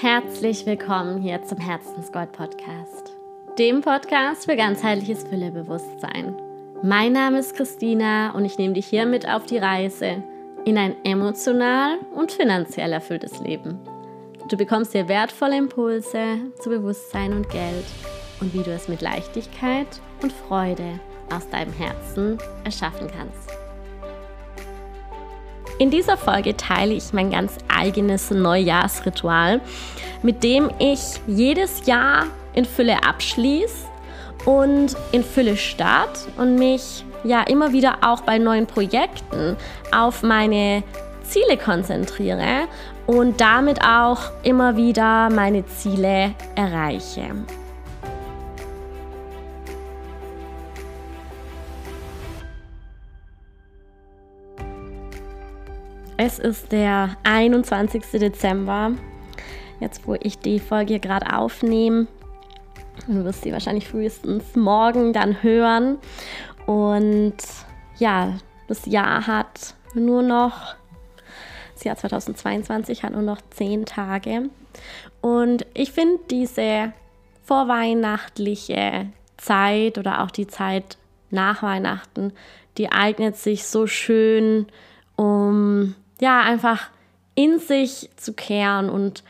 Herzlich willkommen hier zum Herzensgold Podcast, dem Podcast für ganzheitliches Füllebewusstsein. Mein Name ist Christina und ich nehme dich hier mit auf die Reise in ein emotional und finanziell erfülltes Leben. Du bekommst hier wertvolle Impulse zu Bewusstsein und Geld und wie du es mit Leichtigkeit und Freude aus deinem Herzen erschaffen kannst. In dieser Folge teile ich mein ganz eigenes Neujahrsritual, mit dem ich jedes Jahr in Fülle abschließe und in Fülle start und mich ja immer wieder auch bei neuen Projekten auf meine Ziele konzentriere und damit auch immer wieder meine Ziele erreiche. Es ist der 21. Dezember, jetzt wo ich die Folge gerade aufnehme. Du wirst sie wahrscheinlich frühestens morgen dann hören. Und ja, das Jahr hat nur noch, das Jahr 2022 hat nur noch zehn Tage. Und ich finde diese vorweihnachtliche Zeit oder auch die Zeit nach Weihnachten, die eignet sich so schön, um ja, einfach in sich zu kehren und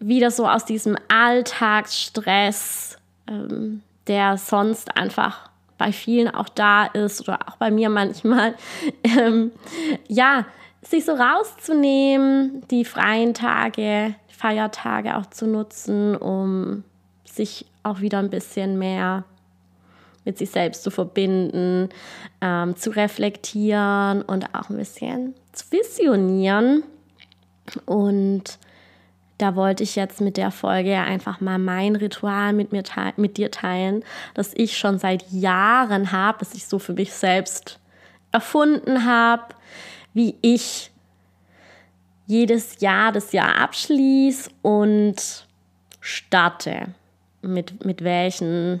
wieder so aus diesem Alltagsstress, ähm, der sonst einfach bei vielen auch da ist oder auch bei mir manchmal, ähm, ja, sich so rauszunehmen, die freien Tage, Feiertage auch zu nutzen, um sich auch wieder ein bisschen mehr mit sich selbst zu verbinden, ähm, zu reflektieren und auch ein bisschen zu visionieren. Und da wollte ich jetzt mit der Folge einfach mal mein Ritual mit, mir mit dir teilen, das ich schon seit Jahren habe, das ich so für mich selbst erfunden habe, wie ich jedes Jahr das Jahr abschließe und starte. Mit, mit welchen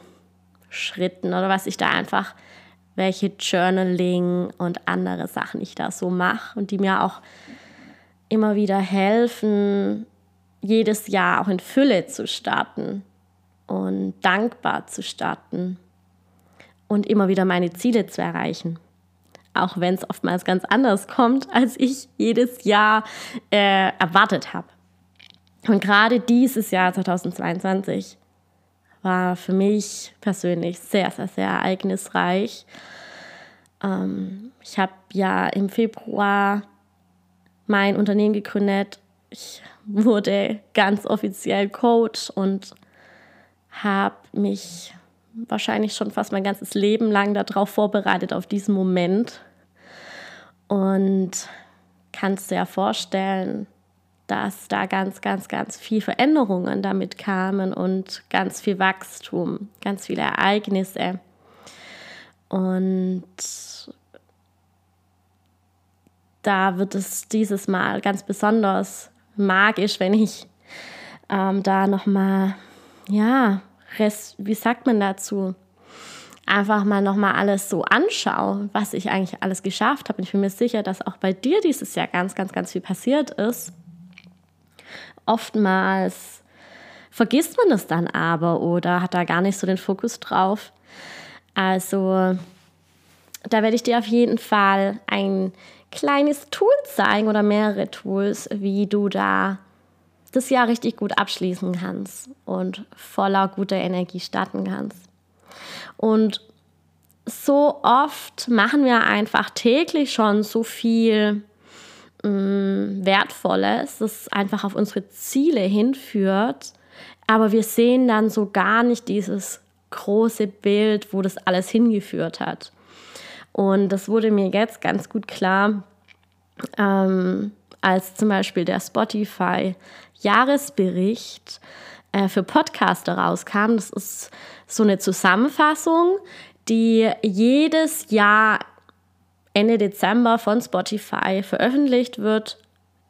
Schritten oder was ich da einfach, welche Journaling und andere Sachen ich da so mache und die mir auch immer wieder helfen, jedes Jahr auch in Fülle zu starten und dankbar zu starten und immer wieder meine Ziele zu erreichen. Auch wenn es oftmals ganz anders kommt, als ich jedes Jahr äh, erwartet habe. Und gerade dieses Jahr 2022 war für mich persönlich sehr, sehr, sehr ereignisreich. Ähm, ich habe ja im Februar mein Unternehmen gegründet. Ich wurde ganz offiziell Coach und habe mich wahrscheinlich schon fast mein ganzes Leben lang darauf vorbereitet, auf diesen Moment. Und kannst dir ja vorstellen, dass da ganz, ganz, ganz viel Veränderungen damit kamen und ganz viel Wachstum, ganz viele Ereignisse. Und da wird es dieses Mal ganz besonders magisch, wenn ich ähm, da nochmal, ja, Rest, wie sagt man dazu? Einfach mal nochmal alles so anschaue, was ich eigentlich alles geschafft habe. Und ich bin mir sicher, dass auch bei dir dieses Jahr ganz, ganz, ganz viel passiert ist oftmals vergisst man das dann aber oder hat da gar nicht so den Fokus drauf. Also da werde ich dir auf jeden Fall ein kleines Tool zeigen oder mehrere Tools, wie du da das Jahr richtig gut abschließen kannst und voller guter Energie starten kannst. Und so oft machen wir einfach täglich schon so viel Mm, Wertvolles, das einfach auf unsere Ziele hinführt. Aber wir sehen dann so gar nicht dieses große Bild, wo das alles hingeführt hat. Und das wurde mir jetzt ganz gut klar, ähm, als zum Beispiel der Spotify-Jahresbericht äh, für Podcaster rauskam. Das ist so eine Zusammenfassung, die jedes Jahr Ende Dezember von Spotify veröffentlicht wird,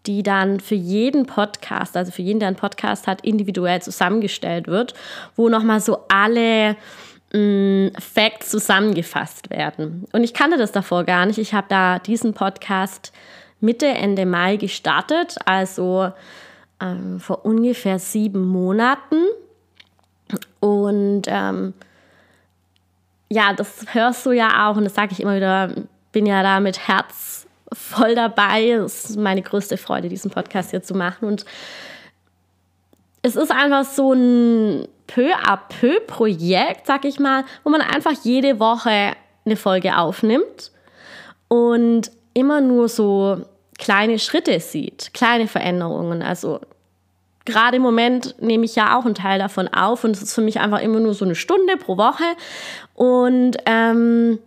die dann für jeden Podcast, also für jeden, der einen Podcast hat, individuell zusammengestellt wird, wo nochmal so alle mh, mm, Facts zusammengefasst werden. Und ich kannte das davor gar nicht. Ich habe da diesen Podcast Mitte, Ende Mai gestartet. Also ähm, vor ungefähr sieben Monaten. Und ähm, ja, das hörst du ja auch und das sage ich immer wieder, bin ja da mit Herz voll dabei. Es ist meine größte Freude, diesen Podcast hier zu machen. Und es ist einfach so ein peu à peu Projekt, sag ich mal, wo man einfach jede Woche eine Folge aufnimmt und immer nur so kleine Schritte sieht, kleine Veränderungen. Also gerade im Moment nehme ich ja auch einen Teil davon auf und es ist für mich einfach immer nur so eine Stunde pro Woche. Und ähm,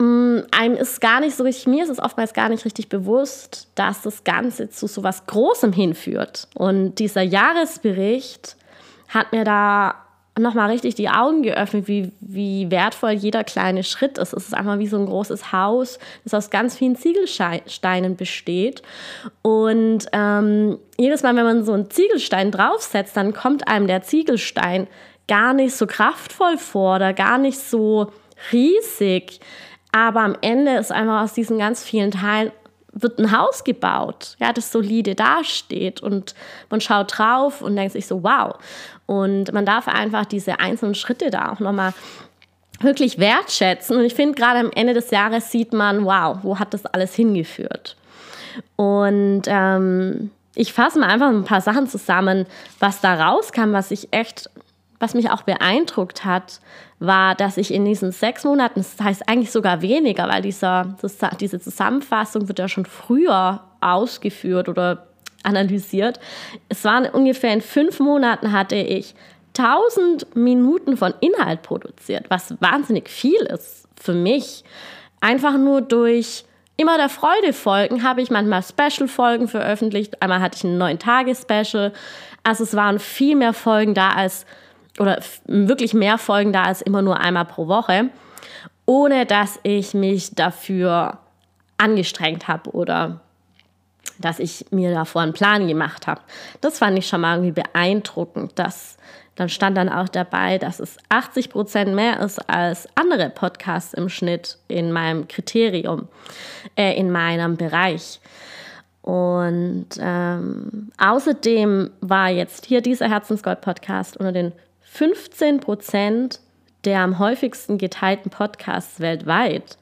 einem ist gar nicht so richtig, mir ist es oftmals gar nicht richtig bewusst, dass das Ganze zu so was Großem hinführt. Und dieser Jahresbericht hat mir da nochmal richtig die Augen geöffnet, wie, wie wertvoll jeder kleine Schritt ist. Es ist einfach wie so ein großes Haus, das aus ganz vielen Ziegelsteinen besteht. Und ähm, jedes Mal, wenn man so einen Ziegelstein draufsetzt, dann kommt einem der Ziegelstein gar nicht so kraftvoll vor oder gar nicht so riesig. Aber am Ende ist einfach aus diesen ganz vielen Teilen wird ein Haus gebaut, ja, das solide dasteht und man schaut drauf und denkt sich so, wow. Und man darf einfach diese einzelnen Schritte da auch nochmal wirklich wertschätzen. Und ich finde, gerade am Ende des Jahres sieht man, wow, wo hat das alles hingeführt? Und ähm, ich fasse mal einfach ein paar Sachen zusammen, was da rauskam, was ich echt, was mich auch beeindruckt hat, war, dass ich in diesen sechs Monaten, das heißt eigentlich sogar weniger, weil dieser, das, diese Zusammenfassung wird ja schon früher ausgeführt oder analysiert. Es waren ungefähr in fünf Monaten hatte ich 1000 Minuten von Inhalt produziert, was wahnsinnig viel ist für mich. Einfach nur durch immer der Freude folgen habe ich manchmal Special-Folgen veröffentlicht. Einmal hatte ich ein neun Tage-Special. Also es waren viel mehr Folgen da als, oder wirklich mehr Folgen da als immer nur einmal pro Woche, ohne dass ich mich dafür angestrengt habe oder dass ich mir davor einen Plan gemacht habe. Das fand ich schon mal irgendwie beeindruckend. Dass, dann stand dann auch dabei, dass es 80 Prozent mehr ist als andere Podcasts im Schnitt in meinem Kriterium, äh, in meinem Bereich. Und ähm, außerdem war jetzt hier dieser Herzensgold-Podcast unter den 15 Prozent der am häufigsten geteilten Podcasts weltweit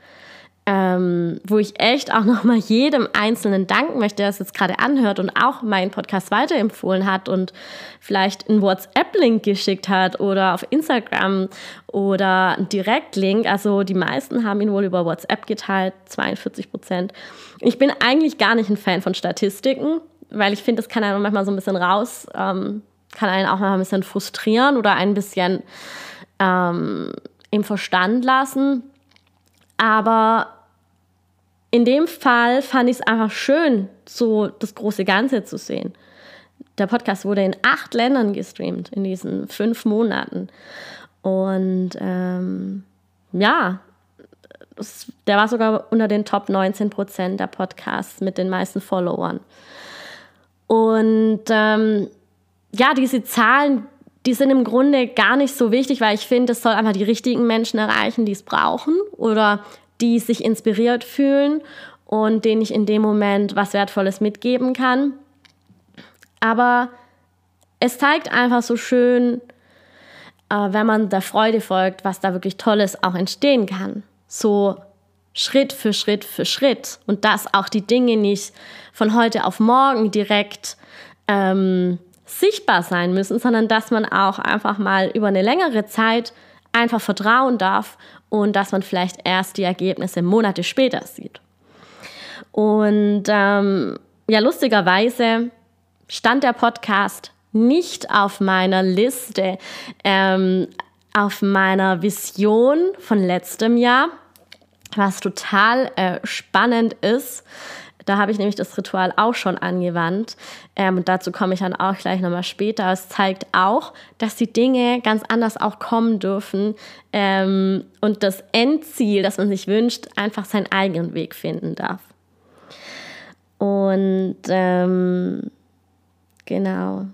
ähm, wo ich echt auch nochmal jedem Einzelnen danken möchte, der es jetzt gerade anhört und auch meinen Podcast weiterempfohlen hat und vielleicht einen WhatsApp-Link geschickt hat oder auf Instagram oder einen Direktlink. Also die meisten haben ihn wohl über WhatsApp geteilt, 42 Prozent. Ich bin eigentlich gar nicht ein Fan von Statistiken, weil ich finde, das kann einen manchmal so ein bisschen raus, ähm, kann einen auch mal ein bisschen frustrieren oder ein bisschen ähm, im Verstand lassen. Aber in dem Fall fand ich es einfach schön, so das große Ganze zu sehen. Der Podcast wurde in acht Ländern gestreamt in diesen fünf Monaten. Und ähm, ja, das, der war sogar unter den Top 19 Prozent der Podcasts mit den meisten Followern. Und ähm, ja, diese Zahlen, die sind im Grunde gar nicht so wichtig, weil ich finde, es soll einfach die richtigen Menschen erreichen, die es brauchen oder die sich inspiriert fühlen und denen ich in dem Moment was Wertvolles mitgeben kann. Aber es zeigt einfach so schön, äh, wenn man der Freude folgt, was da wirklich Tolles auch entstehen kann. So Schritt für Schritt für Schritt. Und dass auch die Dinge nicht von heute auf morgen direkt ähm, sichtbar sein müssen, sondern dass man auch einfach mal über eine längere Zeit einfach vertrauen darf und dass man vielleicht erst die Ergebnisse Monate später sieht. Und ähm, ja, lustigerweise stand der Podcast nicht auf meiner Liste, ähm, auf meiner Vision von letztem Jahr, was total äh, spannend ist. Da habe ich nämlich das Ritual auch schon angewandt. Ähm, und dazu komme ich dann auch gleich nochmal später. Es zeigt auch, dass die Dinge ganz anders auch kommen dürfen ähm, und das Endziel, das man sich wünscht, einfach seinen eigenen Weg finden darf. Und ähm, genau.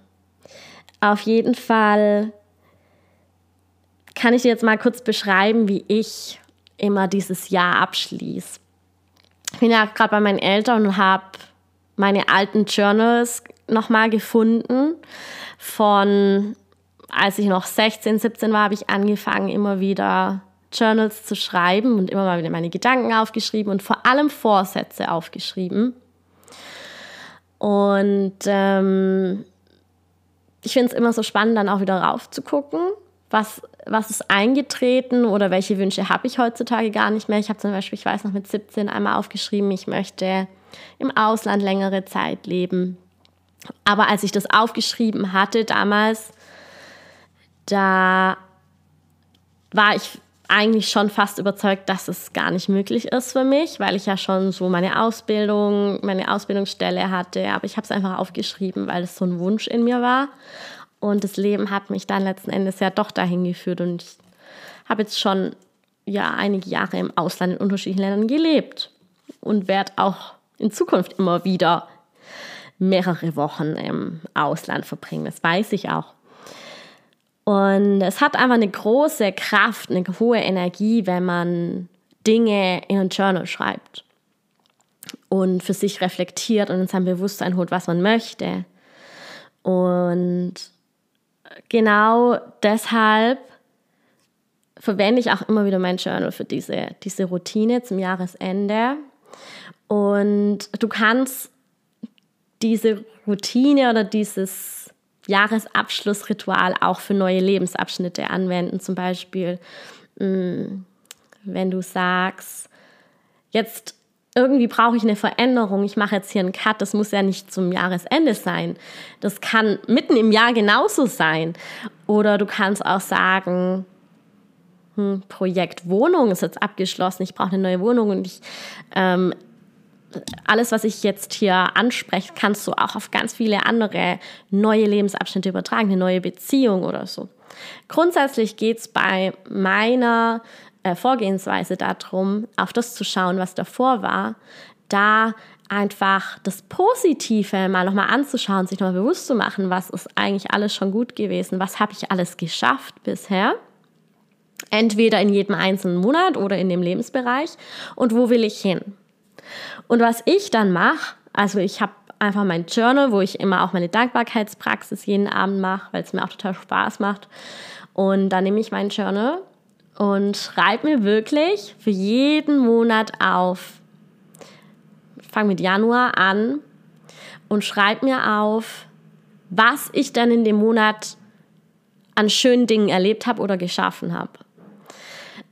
Auf jeden Fall kann ich dir jetzt mal kurz beschreiben, wie ich immer dieses Jahr abschließe ich bin ja gerade bei meinen Eltern und habe meine alten Journals nochmal gefunden. Von als ich noch 16, 17 war, habe ich angefangen, immer wieder Journals zu schreiben und immer mal wieder meine Gedanken aufgeschrieben und vor allem Vorsätze aufgeschrieben. Und ähm, ich finde es immer so spannend, dann auch wieder raufzugucken, was, was ist eingetreten oder welche Wünsche habe ich heutzutage gar nicht mehr. Ich habe zum Beispiel, ich weiß noch, mit 17 einmal aufgeschrieben, ich möchte im Ausland längere Zeit leben. Aber als ich das aufgeschrieben hatte damals, da war ich eigentlich schon fast überzeugt, dass es gar nicht möglich ist für mich, weil ich ja schon so meine Ausbildung, meine Ausbildungsstelle hatte. Aber ich habe es einfach aufgeschrieben, weil es so ein Wunsch in mir war. Und das Leben hat mich dann letzten Endes ja doch dahin geführt. Und ich habe jetzt schon ja einige Jahre im Ausland in unterschiedlichen Ländern gelebt und werde auch in Zukunft immer wieder mehrere Wochen im Ausland verbringen. Das weiß ich auch. Und es hat einfach eine große Kraft, eine hohe Energie, wenn man Dinge in ein Journal schreibt und für sich reflektiert und in sein Bewusstsein holt, was man möchte. Und genau deshalb verwende ich auch immer wieder mein Journal für diese, diese Routine zum Jahresende. Und du kannst diese Routine oder dieses Jahresabschlussritual auch für neue Lebensabschnitte anwenden. Zum Beispiel, mm, wenn du sagst, jetzt irgendwie brauche ich eine Veränderung, ich mache jetzt hier einen Cut, das muss ja nicht zum Jahresende sein. Das kann mitten im Jahr genauso sein. Oder du kannst auch sagen, hm, Projekt Wohnung ist jetzt abgeschlossen, ich brauche eine neue Wohnung und ich ähm, alles, was ich jetzt hier anspreche, kannst du auch auf ganz viele andere neue Lebensabschnitte übertragen, eine neue Beziehung oder so. Grundsätzlich geht es bei meiner äh, Vorgehensweise darum, auf das zu schauen, was davor war, da einfach das Positive mal nochmal anzuschauen, sich nochmal bewusst zu machen, was ist eigentlich alles schon gut gewesen, was habe ich alles geschafft bisher. Entweder in jedem einzelnen Monat oder in dem Lebensbereich und wo will ich hin? Und was ich dann mache, also ich habe einfach mein Journal, wo ich immer auch meine Dankbarkeitspraxis jeden Abend mache, weil es mir auch total Spaß macht. Und dann nehme ich mein Journal und schreibe mir wirklich für jeden Monat auf. Ich fange mit Januar an und schreibe mir auf, was ich dann in dem Monat an schönen Dingen erlebt habe oder geschaffen habe.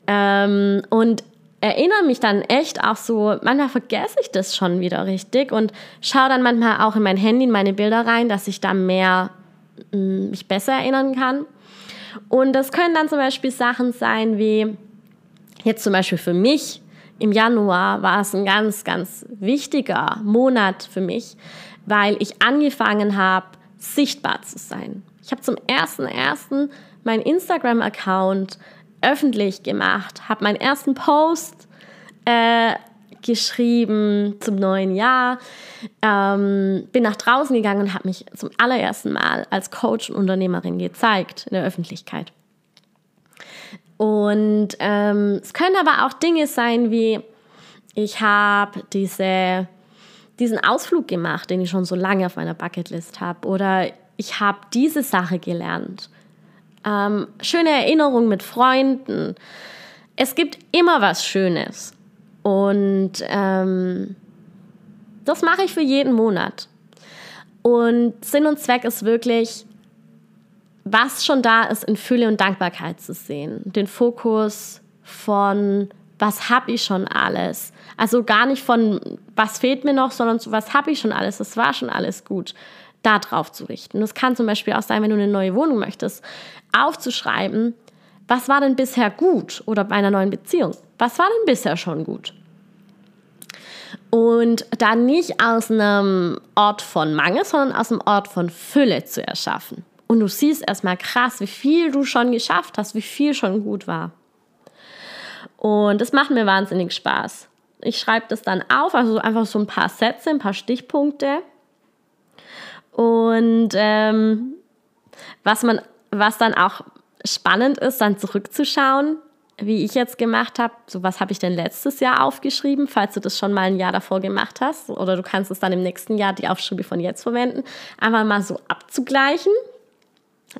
Ähm, und erinnere mich dann echt auch so, manchmal vergesse ich das schon wieder richtig und schaue dann manchmal auch in mein Handy, in meine Bilder rein, dass ich da mehr mm, mich besser erinnern kann. Und das können dann zum Beispiel Sachen sein wie, jetzt zum Beispiel für mich, im Januar war es ein ganz, ganz wichtiger Monat für mich, weil ich angefangen habe, sichtbar zu sein. Ich habe zum ersten ersten meinen Instagram-Account öffentlich gemacht, habe meinen ersten Post äh, geschrieben zum neuen Jahr, ähm, bin nach draußen gegangen und habe mich zum allerersten Mal als Coach und Unternehmerin gezeigt in der Öffentlichkeit. Und ähm, es können aber auch Dinge sein wie, ich habe diese, diesen Ausflug gemacht, den ich schon so lange auf meiner Bucketlist habe. Oder ich habe diese Sache gelernt ähm, schöne Erinnerungen mit Freunden. Es gibt immer was Schönes. Und ähm, das mache ich für jeden Monat. Und Sinn und Zweck ist wirklich, was schon da ist, in Fülle und Dankbarkeit zu sehen. Den Fokus von, was habe ich schon alles. Also gar nicht von, was fehlt mir noch, sondern so, was habe ich schon alles, das war schon alles gut da drauf zu richten. Das kann zum Beispiel auch sein, wenn du eine neue Wohnung möchtest, aufzuschreiben, was war denn bisher gut oder bei einer neuen Beziehung? Was war denn bisher schon gut? Und dann nicht aus einem Ort von Mangel, sondern aus einem Ort von Fülle zu erschaffen. Und du siehst erstmal krass, wie viel du schon geschafft hast, wie viel schon gut war. Und das macht mir wahnsinnig Spaß. Ich schreibe das dann auf, also einfach so ein paar Sätze, ein paar Stichpunkte und ähm, was man, was dann auch spannend ist, dann zurückzuschauen, wie ich jetzt gemacht habe, so was habe ich denn letztes Jahr aufgeschrieben, falls du das schon mal ein Jahr davor gemacht hast oder du kannst es dann im nächsten Jahr die Aufschriebe von jetzt verwenden, einfach mal so abzugleichen.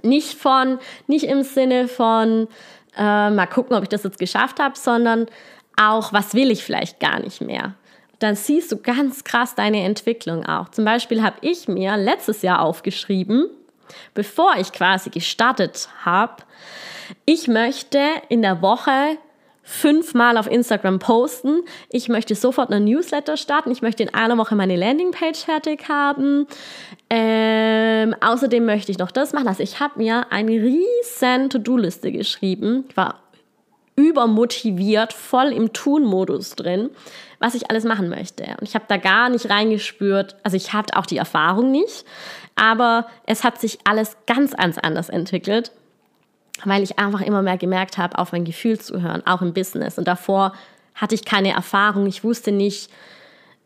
Nicht von, nicht im Sinne von äh, mal gucken, ob ich das jetzt geschafft habe, sondern auch, was will ich vielleicht gar nicht mehr. Dann siehst du ganz krass deine Entwicklung auch. Zum Beispiel habe ich mir letztes Jahr aufgeschrieben, bevor ich quasi gestartet habe, ich möchte in der Woche fünfmal auf Instagram posten. Ich möchte sofort einen Newsletter starten. Ich möchte in einer Woche meine Landingpage fertig haben. Ähm, außerdem möchte ich noch das machen. Also ich habe mir eine riesen To-Do-Liste geschrieben. Ich war übermotiviert, voll im Tun-Modus drin, was ich alles machen möchte. Und ich habe da gar nicht reingespürt. Also ich hatte auch die Erfahrung nicht, aber es hat sich alles ganz, ganz anders entwickelt weil ich einfach immer mehr gemerkt habe, auf mein Gefühl zu hören, auch im Business. Und davor hatte ich keine Erfahrung. Ich wusste nicht,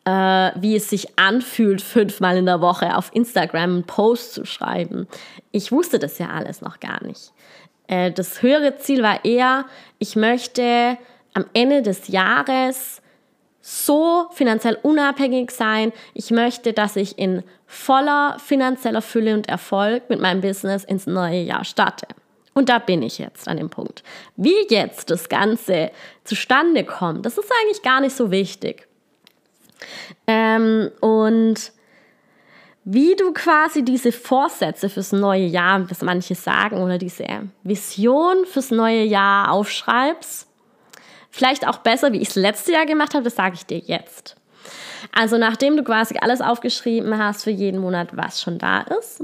äh, wie es sich anfühlt, fünfmal in der Woche auf Instagram einen Post zu schreiben. Ich wusste das ja alles noch gar nicht. Äh, das höhere Ziel war eher, ich möchte am Ende des Jahres so finanziell unabhängig sein. Ich möchte, dass ich in voller finanzieller Fülle und Erfolg mit meinem Business ins neue Jahr starte. Und da bin ich jetzt an dem Punkt. Wie jetzt das Ganze zustande kommt, das ist eigentlich gar nicht so wichtig. Ähm, und wie du quasi diese Vorsätze fürs neue Jahr, was manche sagen, oder diese Vision fürs neue Jahr aufschreibst, vielleicht auch besser, wie ich es letztes Jahr gemacht habe, das sage ich dir jetzt. Also nachdem du quasi alles aufgeschrieben hast für jeden Monat, was schon da ist,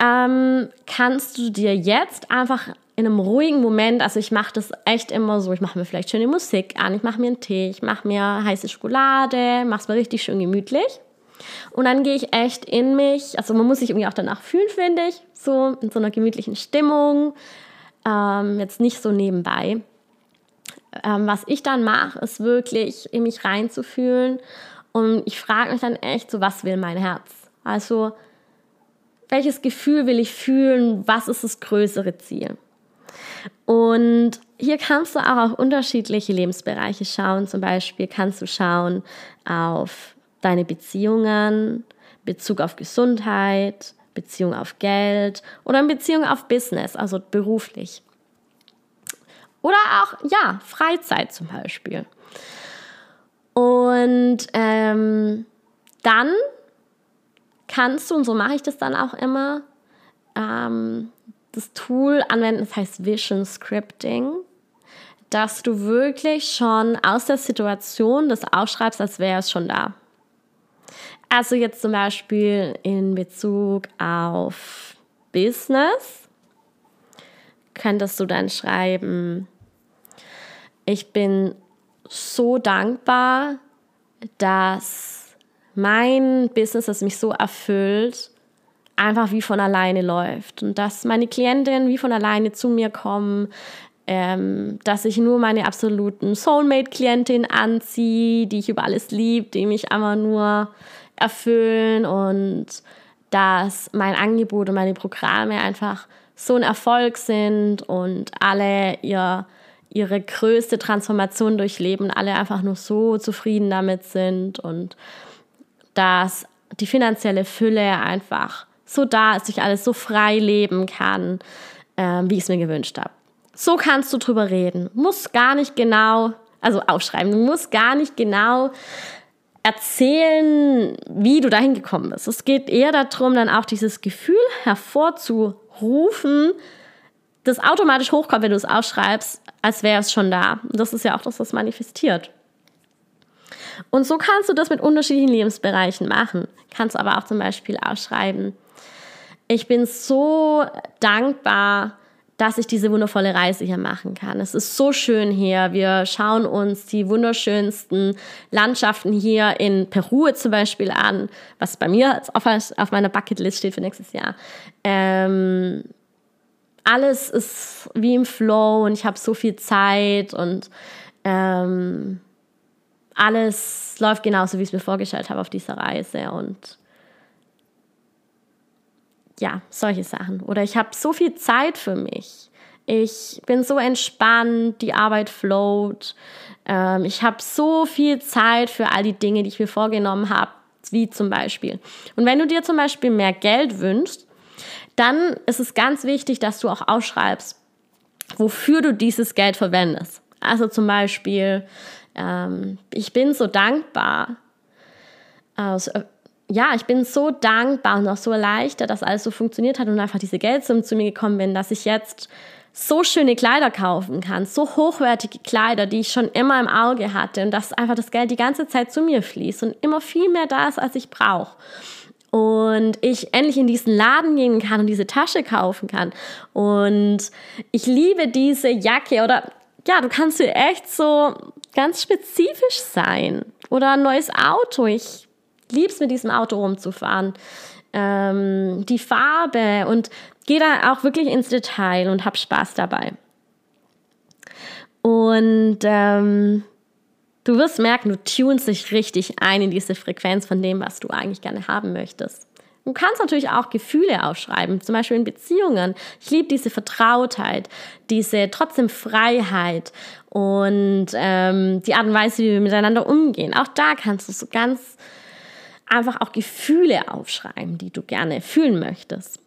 ähm, kannst du dir jetzt einfach in einem ruhigen Moment, also ich mache das echt immer so, ich mache mir vielleicht schöne Musik an, ich mache mir einen Tee, ich mache mir heiße Schokolade, mache es mir richtig schön gemütlich. Und dann gehe ich echt in mich, also man muss sich irgendwie auch danach fühlen, finde ich, so in so einer gemütlichen Stimmung, ähm, jetzt nicht so nebenbei. Ähm, was ich dann mache, ist wirklich in mich reinzufühlen und ich frage mich dann echt so, was will mein Herz? Also welches Gefühl will ich fühlen, was ist das größere Ziel. Und hier kannst du auch auf unterschiedliche Lebensbereiche schauen. Zum Beispiel kannst du schauen auf deine Beziehungen, Bezug auf Gesundheit, Beziehung auf Geld oder in Beziehung auf Business, also beruflich. Oder auch, ja, Freizeit zum Beispiel. Und ähm, dann kannst du, und so mache ich das dann auch immer, ähm, das Tool anwenden, das heißt Vision Scripting, dass du wirklich schon aus der Situation das aufschreibst, als wäre es schon da. Also jetzt zum Beispiel in Bezug auf Business könntest du dann schreiben, ich bin so dankbar, dass mein Business, das mich so erfüllt, einfach wie von alleine läuft. Und dass meine Klientinnen wie von alleine zu mir kommen, ähm, dass ich nur meine absoluten Soulmate-Klientin anziehe, die ich über alles liebe, die mich einfach nur erfüllen und dass mein Angebot und meine Programme einfach so ein Erfolg sind und alle ihr, ihre größte Transformation durchleben, alle einfach nur so zufrieden damit sind und dass die finanzielle Fülle einfach so da ist, ich alles so frei leben kann, äh, wie ich es mir gewünscht habe. So kannst du drüber reden. Muss gar nicht genau, also aufschreiben, du musst gar nicht genau erzählen, wie du dahin gekommen bist. Es geht eher darum, dann auch dieses Gefühl hervorzurufen, das automatisch hochkommt, wenn du es aufschreibst, als wäre es schon da. das ist ja auch das, was manifestiert. Und so kannst du das mit unterschiedlichen Lebensbereichen machen. Kannst aber auch zum Beispiel ausschreiben, ich bin so dankbar, dass ich diese wundervolle Reise hier machen kann. Es ist so schön hier. Wir schauen uns die wunderschönsten Landschaften hier in Peru zum Beispiel an, was bei mir auf meiner Bucketlist steht für nächstes Jahr. Ähm, alles ist wie im Flow und ich habe so viel Zeit und ähm, alles läuft genauso, wie ich es mir vorgestellt habe auf dieser Reise und ja, solche Sachen. Oder ich habe so viel Zeit für mich. Ich bin so entspannt, die Arbeit float. Ähm, ich habe so viel Zeit für all die Dinge, die ich mir vorgenommen habe, wie zum Beispiel. Und wenn du dir zum Beispiel mehr Geld wünschst, dann ist es ganz wichtig, dass du auch ausschreibst, wofür du dieses Geld verwendest. Also zum Beispiel, ähm, ich bin so dankbar. Also, ja, ich bin so dankbar und auch so erleichtert, dass alles so funktioniert hat und einfach diese Geldsumme zu mir gekommen bin, dass ich jetzt so schöne Kleider kaufen kann, so hochwertige Kleider, die ich schon immer im Auge hatte und dass einfach das Geld die ganze Zeit zu mir fließt und immer viel mehr da ist, als ich brauche. Und ich endlich in diesen Laden gehen kann und diese Tasche kaufen kann. Und ich liebe diese Jacke oder ja, du kannst dir echt so ganz spezifisch sein. Oder ein neues Auto. Ich liebe es, mit diesem Auto rumzufahren. Ähm, die Farbe und gehe da auch wirklich ins Detail und hab Spaß dabei. Und ähm, du wirst merken, du tunst dich richtig ein in diese Frequenz von dem, was du eigentlich gerne haben möchtest. Du kannst natürlich auch Gefühle aufschreiben, zum Beispiel in Beziehungen. Ich liebe diese Vertrautheit, diese trotzdem Freiheit und ähm, die Art und Weise, wie wir miteinander umgehen. Auch da kannst du so ganz einfach auch Gefühle aufschreiben, die du gerne fühlen möchtest.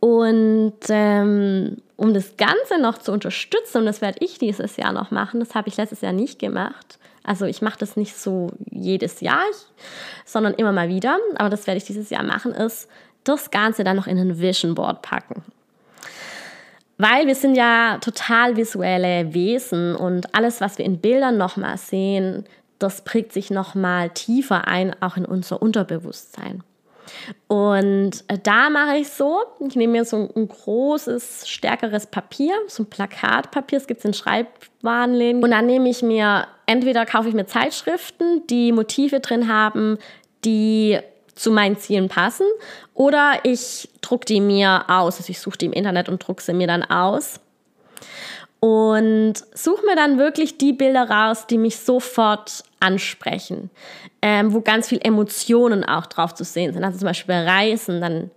Und ähm, um das Ganze noch zu unterstützen, und das werde ich dieses Jahr noch machen, das habe ich letztes Jahr nicht gemacht. Also ich mache das nicht so jedes Jahr, sondern immer mal wieder. Aber das werde ich dieses Jahr machen, ist das Ganze dann noch in ein Vision Board packen. Weil wir sind ja total visuelle Wesen und alles, was wir in Bildern nochmal sehen, das prägt sich nochmal tiefer ein, auch in unser Unterbewusstsein. Und äh, da mache ich so, ich nehme mir so ein großes, stärkeres Papier, so ein Plakatpapier, es gibt es in Schreibwarenläden. Und dann nehme ich mir, entweder kaufe ich mir Zeitschriften, die Motive drin haben, die zu meinen Zielen passen, oder ich drucke die mir aus. Also ich suche die im Internet und drucke sie mir dann aus. Und suche mir dann wirklich die Bilder raus, die mich sofort ansprechen, ähm, wo ganz viel Emotionen auch drauf zu sehen sind. Also zum Beispiel bei Reisen, dann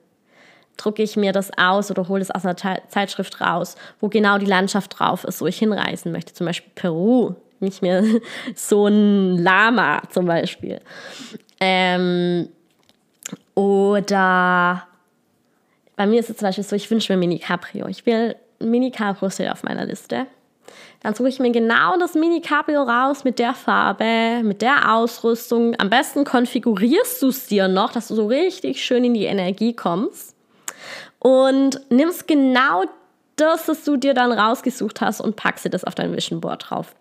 drucke ich mir das aus oder hole es aus einer Zeitschrift raus, wo genau die Landschaft drauf ist, wo ich hinreisen möchte. Zum Beispiel Peru, nicht mehr so ein Lama zum Beispiel. Ähm, oder bei mir ist es zum Beispiel so, ich wünsche mir Mini Caprio. Ich will Mini Caprio steht auf meiner Liste. Dann suche ich mir genau das Mini-Cabrio raus mit der Farbe, mit der Ausrüstung. Am besten konfigurierst du es dir noch, dass du so richtig schön in die Energie kommst. Und nimmst genau das, was du dir dann rausgesucht hast und packst dir das auf dein Vision Board drauf.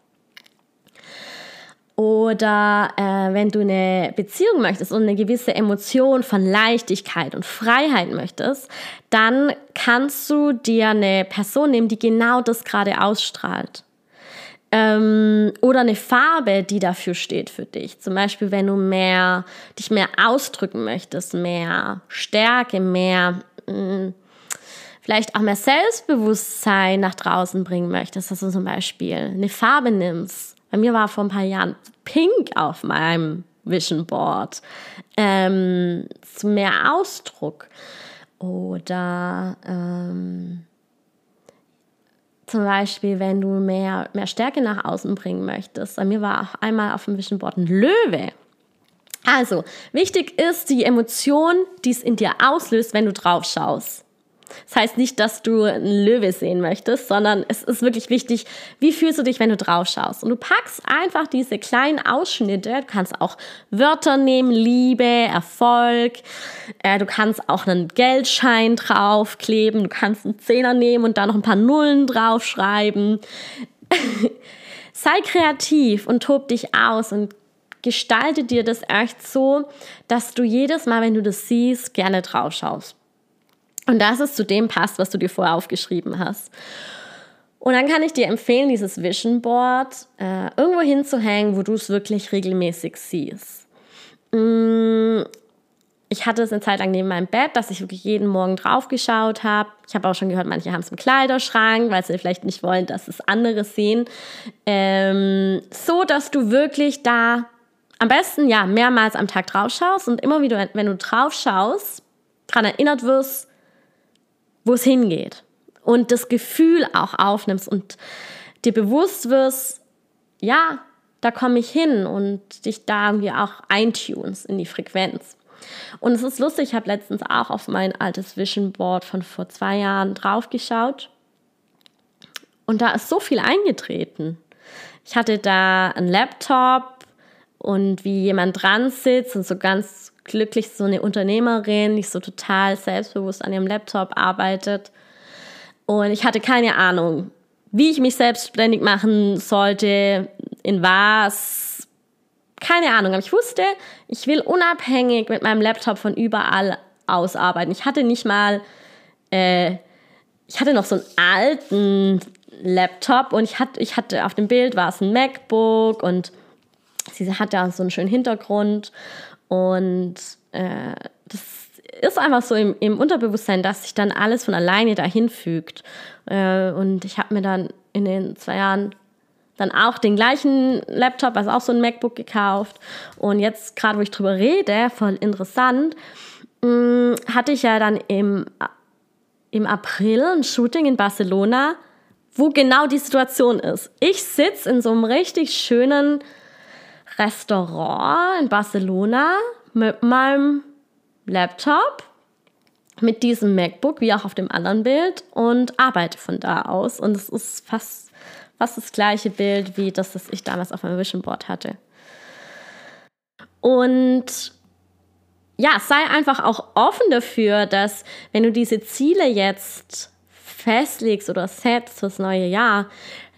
Oder äh, wenn du eine Beziehung möchtest und eine gewisse Emotion von Leichtigkeit und Freiheit möchtest, dann kannst du dir eine Person nehmen, die genau das gerade ausstrahlt. Ähm, oder eine Farbe, die dafür steht für dich. Zum Beispiel, wenn du mehr, dich mehr ausdrücken möchtest, mehr Stärke, mehr, mh, mm, vielleicht auch mehr Selbstbewusstsein nach draußen bringen möchtest, dass du zum Beispiel eine Farbe nimmst. Bei mir war vor ein paar Jahren Pink auf meinem Vision Board. Ähm, mehr Ausdruck. Oder ähm, zum Beispiel, wenn du mehr, mehr Stärke nach außen bringen möchtest. Bei mir war auch einmal auf dem Vision Board ein Löwe. Also, wichtig ist die Emotion, die es in dir auslöst, wenn du drauf schaust. Das heißt nicht, dass du einen Löwe sehen möchtest, sondern es ist wirklich wichtig, wie fühlst du dich, wenn du drauf schaust. Und du packst einfach diese kleinen Ausschnitte. Du kannst auch Wörter nehmen, Liebe, Erfolg. Äh, du kannst auch einen Geldschein draufkleben. Du kannst einen Zehner nehmen und da noch ein paar Nullen draufschreiben. Sei kreativ und tob dich aus und gestalte dir das echt so, dass du jedes Mal, wenn du das siehst, gerne drauf schaust. Und dass es zu dem passt, was du dir vorher aufgeschrieben hast. Und dann kann ich dir empfehlen, dieses Vision Board äh, irgendwo hinzuhängen, wo du es wirklich regelmäßig siehst. Mm, ich hatte es eine Zeit lang neben meinem Bett, dass ich wirklich jeden Morgen drauf geschaut habe. Ich habe auch schon gehört, manche haben es im Kleiderschrank, weil sie vielleicht nicht wollen, dass es andere sehen. Ähm, so, dass du wirklich da am besten ja mehrmals am Tag drauf schaust und immer wieder, wenn du drauf schaust, daran erinnert wirst, wo es hingeht. und das Gefühl auch aufnimmst und dir bewusst wirst, ja, da komme ich hin und dich da irgendwie auch eintunst in die Frequenz. Und es ist lustig, ich habe letztens auch auf mein altes Vision Board von vor zwei Jahren draufgeschaut und da ist so viel eingetreten. Ich hatte da einen Laptop und wie jemand dran sitzt und so ganz glücklich so eine Unternehmerin, die so total selbstbewusst an ihrem Laptop arbeitet. Und ich hatte keine Ahnung, wie ich mich selbstständig machen sollte, in was. Keine Ahnung, aber ich wusste, ich will unabhängig mit meinem Laptop von überall aus arbeiten. Ich hatte nicht mal, äh, ich hatte noch so einen alten Laptop und ich hatte, ich hatte auf dem Bild war es ein MacBook und sie hatte auch so einen schönen Hintergrund und äh, das ist einfach so im, im, Unterbewusstsein, dass sich dann alles von alleine dahin fügt. Äh, und ich habe mir dann in den zwei Jahren dann auch den gleichen Laptop, also auch so ein MacBook gekauft. Und jetzt, gerade wo ich drüber rede, voll interessant, mh, mm, hatte ich ja dann im, im April ein Shooting in Barcelona wo genau die Situation ist. Ich sitze in so einem richtig schönen Restaurant in Barcelona mit meinem Laptop, mit diesem MacBook, wie auch auf dem anderen Bild, und arbeite von da aus. Und es ist fast, fast das gleiche Bild wie das, das ich damals auf meinem Vision Board hatte. Und ja, sei einfach auch offen dafür, dass wenn du diese Ziele jetzt festlegst oder setzt fürs neue Jahr,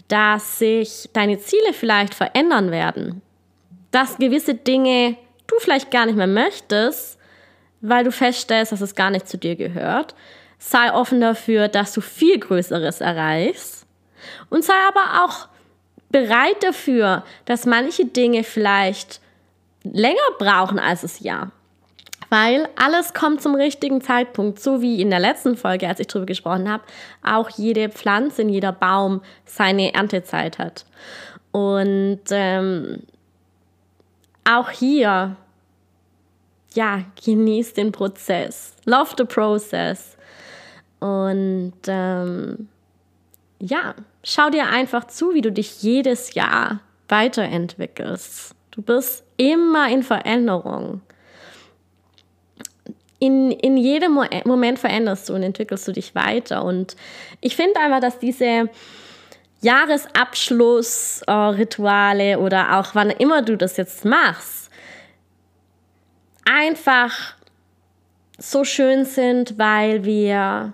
dass sich deine Ziele vielleicht verändern werden. Dass gewisse Dinge du vielleicht gar nicht mehr möchtest, weil du feststellst, dass es gar nicht zu dir gehört. Sei offen dafür, dass du viel Größeres erreichst. Und sei aber auch bereit dafür, dass manche Dinge vielleicht länger brauchen als das Jahr weil alles kommt zum richtigen Zeitpunkt, so wie in der letzten Folge, als ich darüber gesprochen habe, auch jede Pflanze, jeder Baum seine Erntezeit hat. Und ähm, auch hier, ja, genieß den Prozess, love the process. Und ähm, ja, schau dir einfach zu, wie du dich jedes Jahr weiterentwickelst. Du bist immer in Veränderung in, in jedem Moment veränderst du und entwickelst du dich weiter. Und ich finde einfach, dass diese Jahresabschlussrituale äh, oder auch wann immer du das jetzt machst, einfach so schön sind, weil wir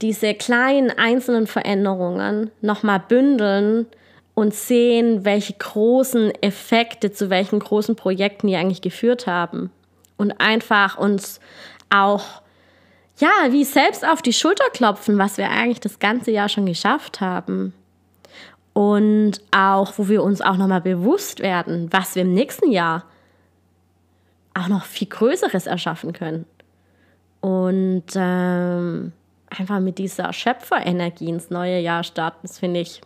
diese kleinen einzelnen Veränderungen nochmal bündeln und sehen, welche großen Effekte zu welchen großen Projekten die eigentlich geführt haben und einfach uns auch, ja, wie selbst auf die Schulter klopfen, was wir eigentlich das ganze Jahr schon geschafft haben. Und auch, wo wir uns auch nochmal bewusst werden, was wir im nächsten Jahr auch noch viel Größeres erschaffen können. Und ähm, einfach mit dieser Schöpferenergie ins neue Jahr starten, das finde ich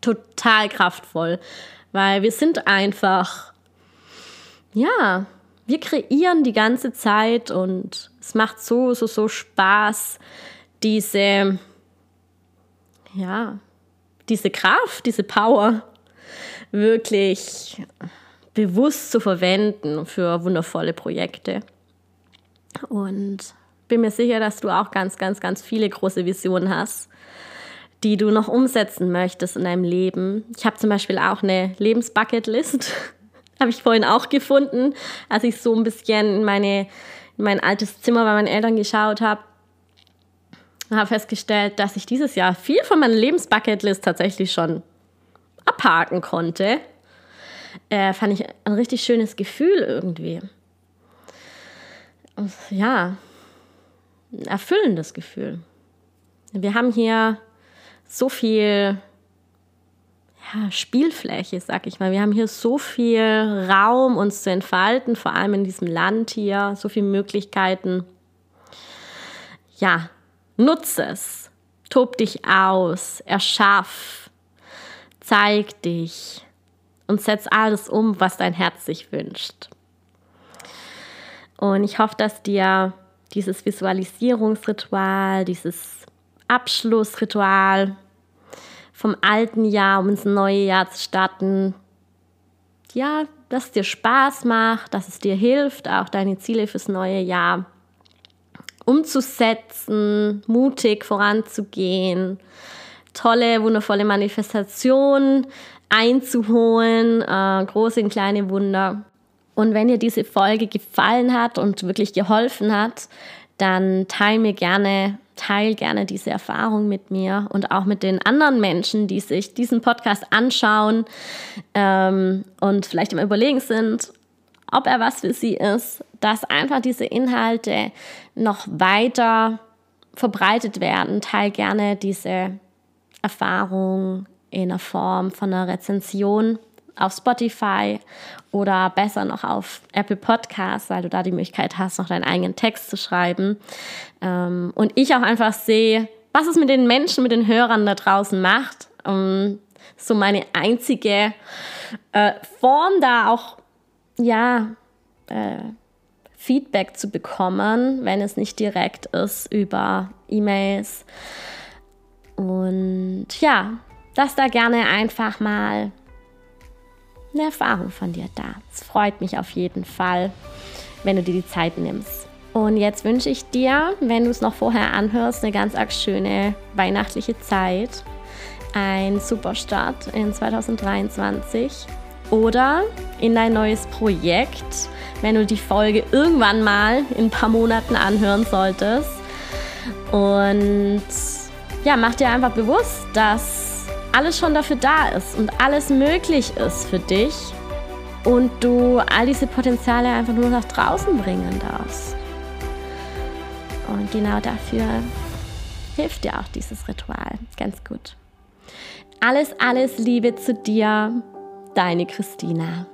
total kraftvoll, weil wir sind einfach, ja, wir kreieren die ganze Zeit und es macht so, so, so Spaß, diese, ja, diese Kraft, diese Power wirklich bewusst zu verwenden für wundervolle Projekte. Und bin mir sicher, dass du auch ganz, ganz, ganz viele große Visionen hast, die du noch umsetzen möchtest in deinem Leben. Ich habe zum Beispiel auch eine Lebensbucketlist. Habe ich vorhin auch gefunden, als ich so ein bisschen in, meine, in mein altes Zimmer bei meinen Eltern geschaut habe. Habe festgestellt, dass ich dieses Jahr viel von meiner Lebensbucketlist tatsächlich schon abhaken konnte. Äh, fand ich ein richtig schönes Gefühl irgendwie. Ja, ein erfüllendes Gefühl. Wir haben hier so viel ja, Spielfläche, sag ich mal. Wir haben hier so viel Raum, uns zu entfalten, vor allem in diesem Land hier, so viele Möglichkeiten. Ja, nutze es, tob dich aus, erschaff, zeig dich und setz alles um, was dein Herz sich wünscht. Und ich hoffe, dass dir dieses Visualisierungsritual, dieses Abschlussritual vom alten Jahr, um ins neue Jahr zu starten. Ja, dass es dir Spaß macht, dass es dir hilft, auch deine Ziele fürs neue Jahr umzusetzen, mutig voranzugehen, tolle, wundervolle Manifestationen einzuholen, äh, große und kleine Wunder. Und wenn dir diese Folge gefallen hat und wirklich geholfen hat, dann teil mir gerne, teil gerne diese Erfahrung mit mir und auch mit den anderen Menschen, die sich diesen Podcast anschauen ähm, und vielleicht im Überlegen sind, ob er was für sie ist, dass einfach diese Inhalte noch weiter verbreitet werden. Teil gerne diese Erfahrung in der Form von einer Rezension auf Spotify oder besser noch auf Apple Podcasts, weil du da die Möglichkeit hast, noch deinen eigenen Text zu schreiben. Ähm, und ich auch einfach sehe, was es mit den Menschen, mit den Hörern da draußen macht. so meine einzige äh, Form da auch, ja, äh, Feedback zu bekommen, wenn es nicht direkt ist über E-Mails. Und ja, lass da gerne einfach mal eine Erfahrung von dir da. Es freut mich auf jeden Fall, wenn du dir die Zeit nimmst. Und jetzt wünsche ich dir, wenn du es noch vorher anhörst, eine ganz arg schöne weihnachtliche Zeit. Ein super Start in 2023 oder in dein neues Projekt, wenn du die Folge irgendwann mal in ein paar Monaten anhören solltest. Und ja, mach dir einfach bewusst, dass alles schon dafür da ist und alles möglich ist für dich und du all diese Potenziale einfach nur nach draußen bringen darfst. Und genau dafür hilft dir auch dieses Ritual ganz gut. Alles, alles Liebe zu dir, deine Christina.